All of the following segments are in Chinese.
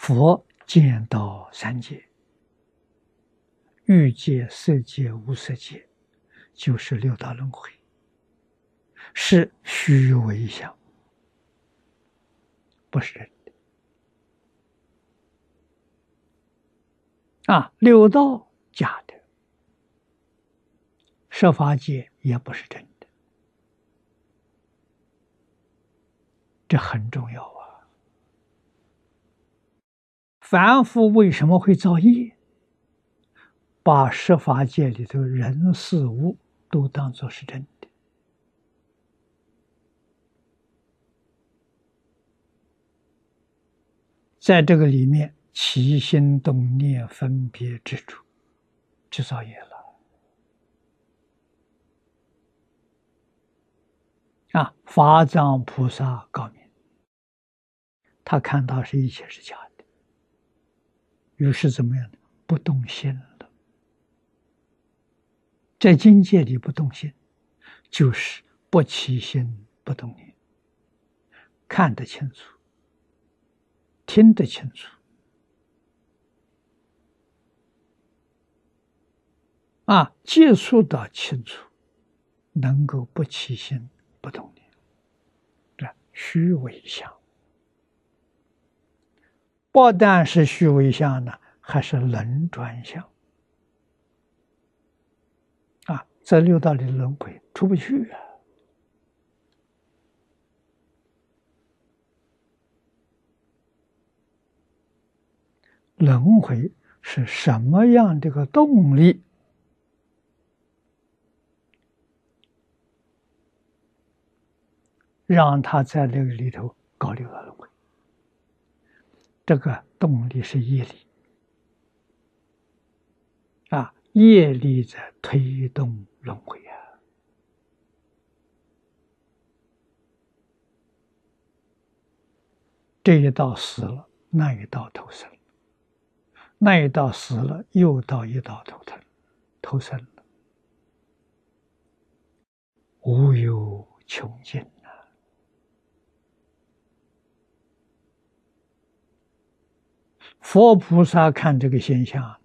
佛见到三界，欲界、色界、无色界，就是六道轮回，是虚伪相，不是真的。啊，六道假的，设法界也不是真的，这很重要啊。凡夫为什么会造业？把十法界里头人事物都当作是真的，在这个里面起心动念、分别执着，就造业了。啊，法藏菩萨告明，他看到是一切是假的。于是怎么样不动心了，在境界里不动心，就是不起心不动念，看得清楚，听得清楚，啊，接触到清楚，能够不起心不动念，这虚伪相。不但是虚伪相呢，还是轮转相啊！这六道里轮回出不去啊！轮回是什么样的个动力，让他在那个里头搞六道轮回？这个动力是业力啊，业力在推动轮回啊。这一道死了，那一道投生；那一道死了，又到一道投生，投生了，无有穷尽。佛菩萨看这个现象，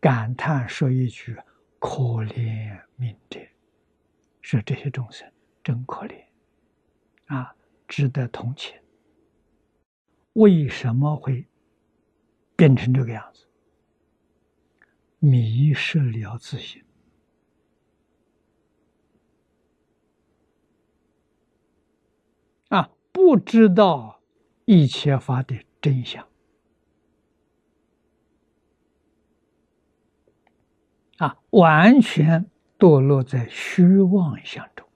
感叹说一句：“可怜悯者，说这些众生真可怜，啊，值得同情。为什么会变成这个样子？迷失了自信，啊，不知道一切法的。”真相。啊，完全堕落在虚妄相中。